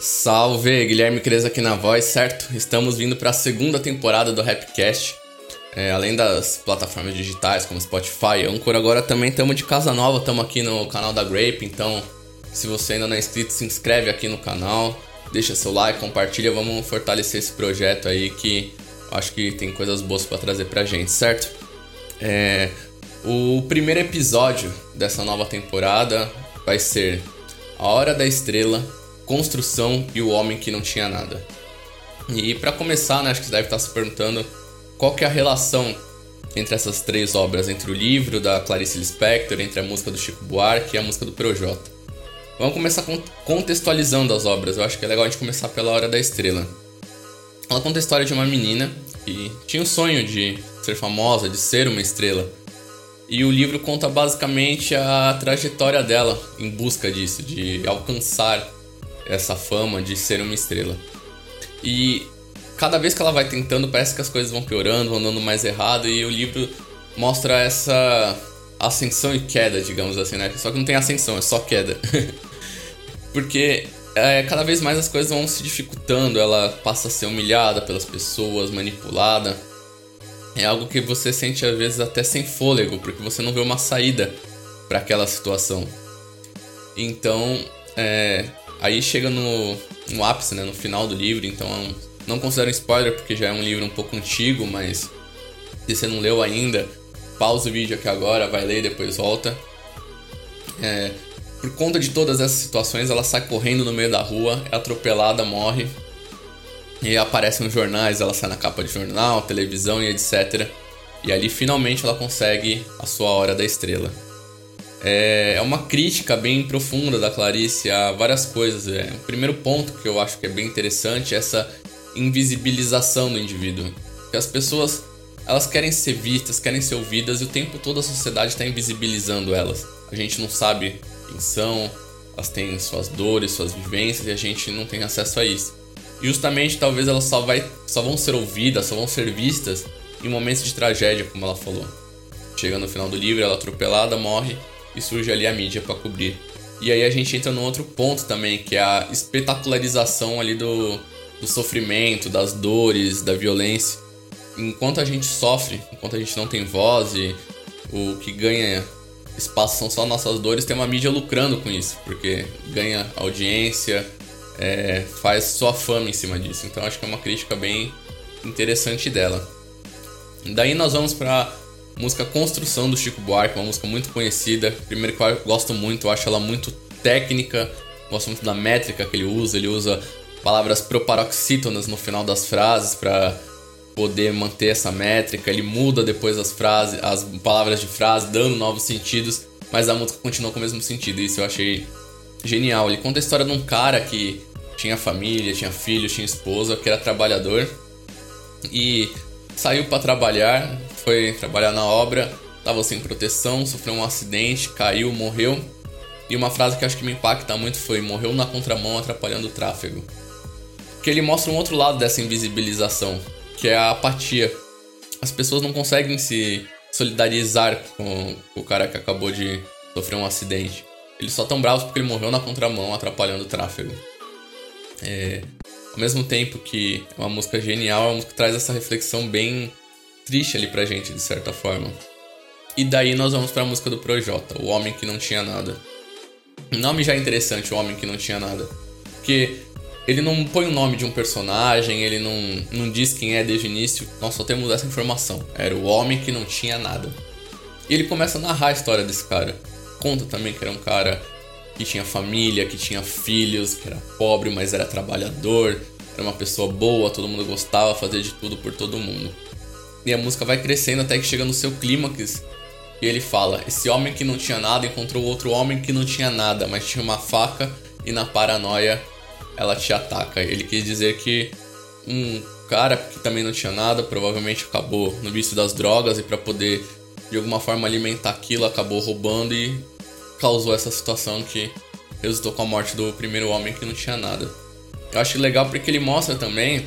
Salve, Guilherme Cres aqui na voz, certo? Estamos vindo para a segunda temporada do Rapcast. É, além das plataformas digitais como Spotify, Anchor, agora também estamos de casa nova, estamos aqui no canal da Grape, então se você ainda não é inscrito, se inscreve aqui no canal, deixa seu like, compartilha, vamos fortalecer esse projeto aí que acho que tem coisas boas para trazer pra gente, certo? É, o primeiro episódio dessa nova temporada vai ser A Hora da Estrela, Construção e o Homem que Não Tinha Nada. E para começar, né, acho que você deve estar se perguntando qual que é a relação entre essas três obras, entre o livro da Clarice Lispector, entre a música do Chico Buarque e a música do Projota. Vamos começar contextualizando as obras, eu acho que é legal a gente começar pela Hora da Estrela. Ela conta a história de uma menina que tinha o sonho de ser famosa, de ser uma estrela. E o livro conta basicamente a trajetória dela em busca disso, de alcançar essa fama de ser uma estrela. E cada vez que ela vai tentando, parece que as coisas vão piorando, vão dando mais errado, e o livro mostra essa ascensão e queda, digamos assim, né? Só que não tem ascensão, é só queda. Porque é, cada vez mais as coisas vão se dificultando, ela passa a ser humilhada pelas pessoas, manipulada. É algo que você sente às vezes até sem fôlego, porque você não vê uma saída para aquela situação. Então, é, aí chega no, no ápice, né, no final do livro, então não considero spoiler porque já é um livro um pouco antigo, mas se você não leu ainda, pausa o vídeo aqui agora, vai ler e depois volta. É, por conta de todas essas situações, ela sai correndo no meio da rua, é atropelada, morre. E aparece nos jornais, ela sai na capa de jornal, televisão e etc. E ali finalmente ela consegue a sua hora da estrela. É, é uma crítica bem profunda da Clarice a várias coisas. É, o primeiro ponto que eu acho que é bem interessante é essa invisibilização do indivíduo. Que as pessoas elas querem ser vistas, querem ser ouvidas e o tempo todo a sociedade está invisibilizando elas. A gente não sabe quem são, elas têm suas dores, suas vivências e a gente não tem acesso a isso. E justamente talvez elas só, vai, só vão ser ouvidas, só vão ser vistas em momentos de tragédia, como ela falou. Chega no final do livro, ela é atropelada, morre e surge ali a mídia para cobrir. E aí a gente entra num outro ponto também, que é a espetacularização ali do, do sofrimento, das dores, da violência enquanto a gente sofre, enquanto a gente não tem voz e o que ganha espaço são só nossas dores, tem uma mídia lucrando com isso, porque ganha audiência, é, faz sua fama em cima disso. Então acho que é uma crítica bem interessante dela. Daí nós vamos para música Construção do Chico Buarque, uma música muito conhecida. Primeiro que eu gosto muito, eu acho ela muito técnica, gosto muito da métrica que ele usa, ele usa palavras proparoxítonas no final das frases para poder manter essa métrica. Ele muda depois as frases, as palavras de frase, dando novos sentidos, mas a música continua com o mesmo sentido. Isso eu achei genial. Ele conta a história de um cara que tinha família, tinha filho, tinha esposa, que era trabalhador e saiu para trabalhar, foi trabalhar na obra, estava sem proteção, sofreu um acidente, caiu, morreu. E uma frase que acho que me impacta muito foi: morreu na contramão atrapalhando o tráfego. Que ele mostra um outro lado dessa invisibilização que é a apatia. As pessoas não conseguem se solidarizar com o cara que acabou de sofrer um acidente. Eles só tão bravos porque ele morreu na contramão, atrapalhando o tráfego. É, ao mesmo tempo que é uma música genial, é uma música que traz essa reflexão bem triste ali pra gente, de certa forma. E daí nós vamos pra música do Projota, O Homem Que Não Tinha Nada. Nome já é interessante, O Homem Que Não Tinha Nada. Porque ele não põe o nome de um personagem, ele não, não diz quem é desde o início. Nós só temos essa informação. Era o homem que não tinha nada. E ele começa a narrar a história desse cara. Conta também que era um cara que tinha família, que tinha filhos, que era pobre, mas era trabalhador, era uma pessoa boa, todo mundo gostava, fazia de tudo por todo mundo. E a música vai crescendo até que chega no seu clímax. E ele fala: Esse homem que não tinha nada encontrou outro homem que não tinha nada, mas tinha uma faca e na paranoia ela te ataca. Ele quis dizer que um cara que também não tinha nada, provavelmente acabou no vício das drogas e para poder de alguma forma alimentar aquilo, acabou roubando e causou essa situação que resultou com a morte do primeiro homem que não tinha nada. Eu acho legal porque ele mostra também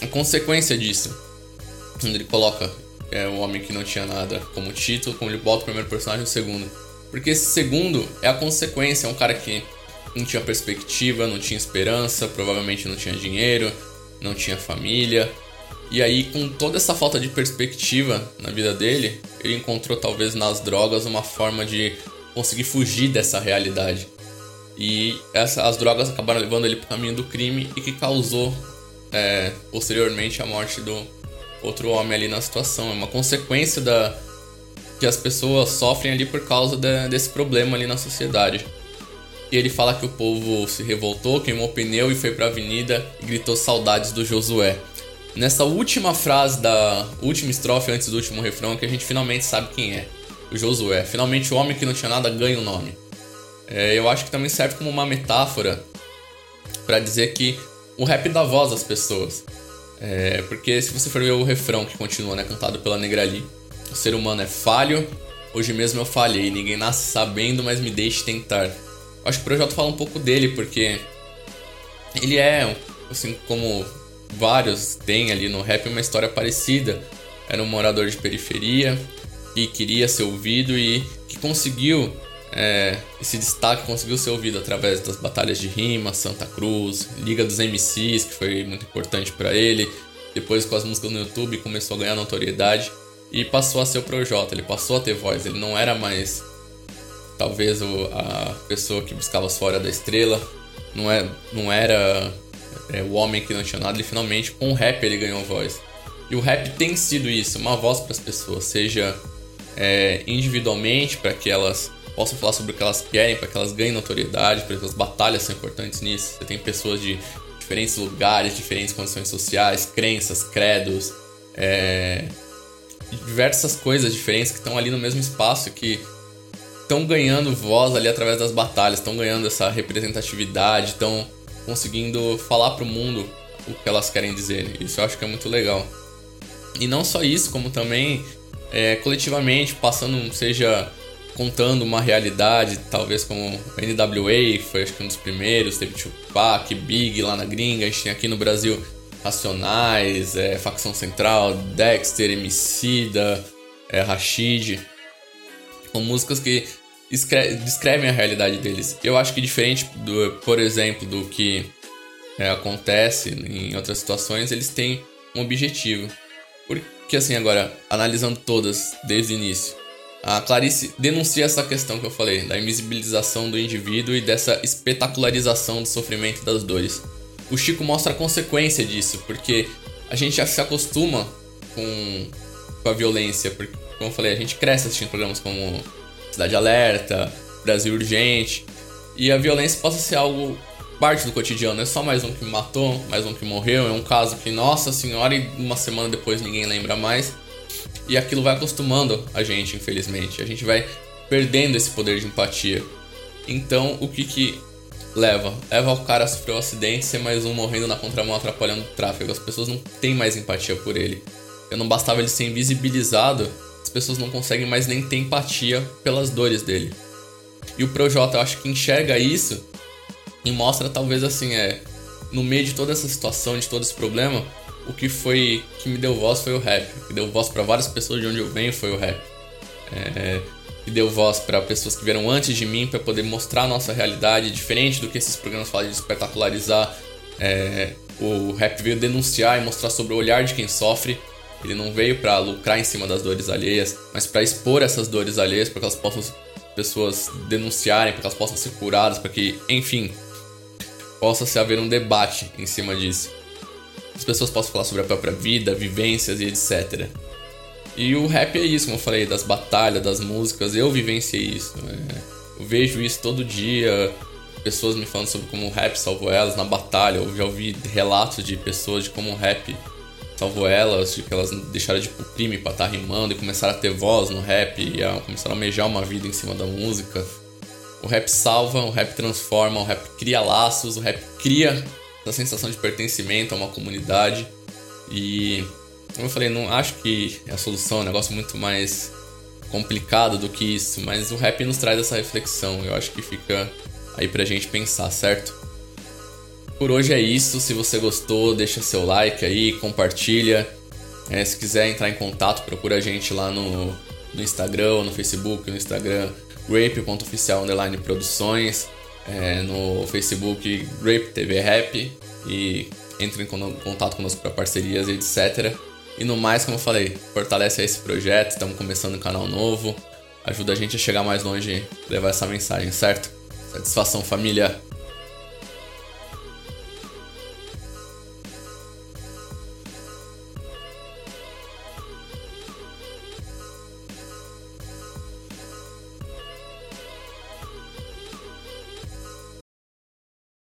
a consequência disso. Quando ele coloca é, o homem que não tinha nada como título, como ele bota o primeiro personagem o segundo. Porque esse segundo é a consequência, é um cara que não tinha perspectiva, não tinha esperança, provavelmente não tinha dinheiro, não tinha família. E aí, com toda essa falta de perspectiva na vida dele, ele encontrou talvez nas drogas uma forma de conseguir fugir dessa realidade. E essa, as drogas acabaram levando ele para o caminho do crime e que causou é, posteriormente a morte do outro homem ali na situação. É uma consequência da que as pessoas sofrem ali por causa de, desse problema ali na sociedade. E ele fala que o povo se revoltou, queimou o pneu e foi para a avenida e gritou saudades do Josué. Nessa última frase da última estrofe antes do último refrão que a gente finalmente sabe quem é. O Josué. Finalmente o homem que não tinha nada ganha o nome. É, eu acho que também serve como uma metáfora para dizer que o rap dá voz às pessoas. É, porque se você for ver o refrão que continua, né, cantado pela Negrali, o ser humano é falho, hoje mesmo eu falhei, ninguém nasce sabendo, mas me deixe tentar. Acho que o projeto fala um pouco dele, porque ele é, assim como vários têm ali no rap, uma história parecida. Era um morador de periferia que queria ser ouvido e que conseguiu é, esse destaque conseguiu ser ouvido através das batalhas de rima, Santa Cruz, Liga dos MCs, que foi muito importante para ele. Depois, com as músicas no YouTube, começou a ganhar notoriedade e passou a ser o Projota. Ele passou a ter voz. Ele não era mais, talvez, a pessoa que buscava fora da estrela. Não, é, não era é, o homem que não tinha nada. Ele finalmente, com o rap, ele ganhou voz. E o rap tem sido isso, uma voz para as pessoas, seja é, individualmente, para que elas possam falar sobre o que elas querem, para que elas ganhem notoriedade, porque as batalhas são importantes nisso. Você tem pessoas de diferentes lugares, diferentes condições sociais, crenças, credos, é, diversas coisas diferentes que estão ali no mesmo espaço que estão ganhando voz ali através das batalhas, estão ganhando essa representatividade, estão conseguindo falar para o mundo o que elas querem dizer. Isso eu acho que é muito legal. E não só isso, como também é, coletivamente, passando, seja contando uma realidade, talvez como NWA, foi acho que um dos primeiros, teve Tupac, Big lá na gringa, a gente tem aqui no Brasil Racionais, é, Facção Central, Dexter, Emicida, é, Rashid, com músicas que descrevem a realidade deles. Eu acho que diferente, do, por exemplo, do que é, acontece em outras situações, eles têm um objetivo. Porque assim, agora, analisando todas desde o início, a Clarice denuncia essa questão que eu falei, da invisibilização do indivíduo e dessa espetacularização do sofrimento das dores. O Chico mostra a consequência disso, porque a gente já se acostuma com, com a violência, porque, como eu falei, a gente cresce assistindo programas como Cidade Alerta, Brasil Urgente, e a violência possa ser algo parte do cotidiano, é só mais um que matou, mais um que morreu, é um caso que, nossa senhora, e uma semana depois ninguém lembra mais. E aquilo vai acostumando a gente, infelizmente. A gente vai perdendo esse poder de empatia. Então, o que que leva? Leva o cara a sofrer um acidente, ser mais um morrendo na contramão, atrapalhando o tráfego. As pessoas não têm mais empatia por ele. Eu não bastava ele ser invisibilizado, as pessoas não conseguem mais nem ter empatia pelas dores dele. E o Projota, eu acho que enxerga isso e mostra talvez assim, é, no meio de toda essa situação, de todo esse problema, o que foi que me deu voz foi o rap. O que deu voz para várias pessoas de onde eu venho foi o rap. É, que deu voz para pessoas que vieram antes de mim para poder mostrar a nossa realidade diferente do que esses programas falam de espetacularizar. É, o rap veio denunciar e mostrar sobre o olhar de quem sofre. Ele não veio para lucrar em cima das dores alheias, mas para expor essas dores alheias para que elas possam pessoas denunciarem, para que elas possam ser curadas, para que, enfim, possa se haver um debate em cima disso as pessoas possam falar sobre a própria vida, vivências e etc. E o rap é isso, como eu falei, das batalhas, das músicas, eu vivenciei isso. Né? Eu vejo isso todo dia, pessoas me falando sobre como o rap salvou elas na batalha. Eu já ouvi relatos de pessoas de como o rap salvou elas, de que elas deixaram de pro crime pra estar rimando e começaram a ter voz no rap e a, começaram a almejar uma vida em cima da música. O rap salva, o rap transforma, o rap cria laços, o rap cria essa sensação de pertencimento a uma comunidade. E, como eu falei, não acho que a solução é um negócio muito mais complicado do que isso, mas o rap nos traz essa reflexão. Eu acho que fica aí pra gente pensar, certo? Por hoje é isso. Se você gostou, deixa seu like aí, compartilha. É, se quiser entrar em contato, procura a gente lá no, no Instagram no Facebook, no Instagram, grape.oficial produções. É, no Facebook Grape TV Rap e entre em contato conosco para parcerias e etc. E no mais, como eu falei, fortalece esse projeto, estamos começando um canal novo, ajuda a gente a chegar mais longe levar essa mensagem, certo? Satisfação família!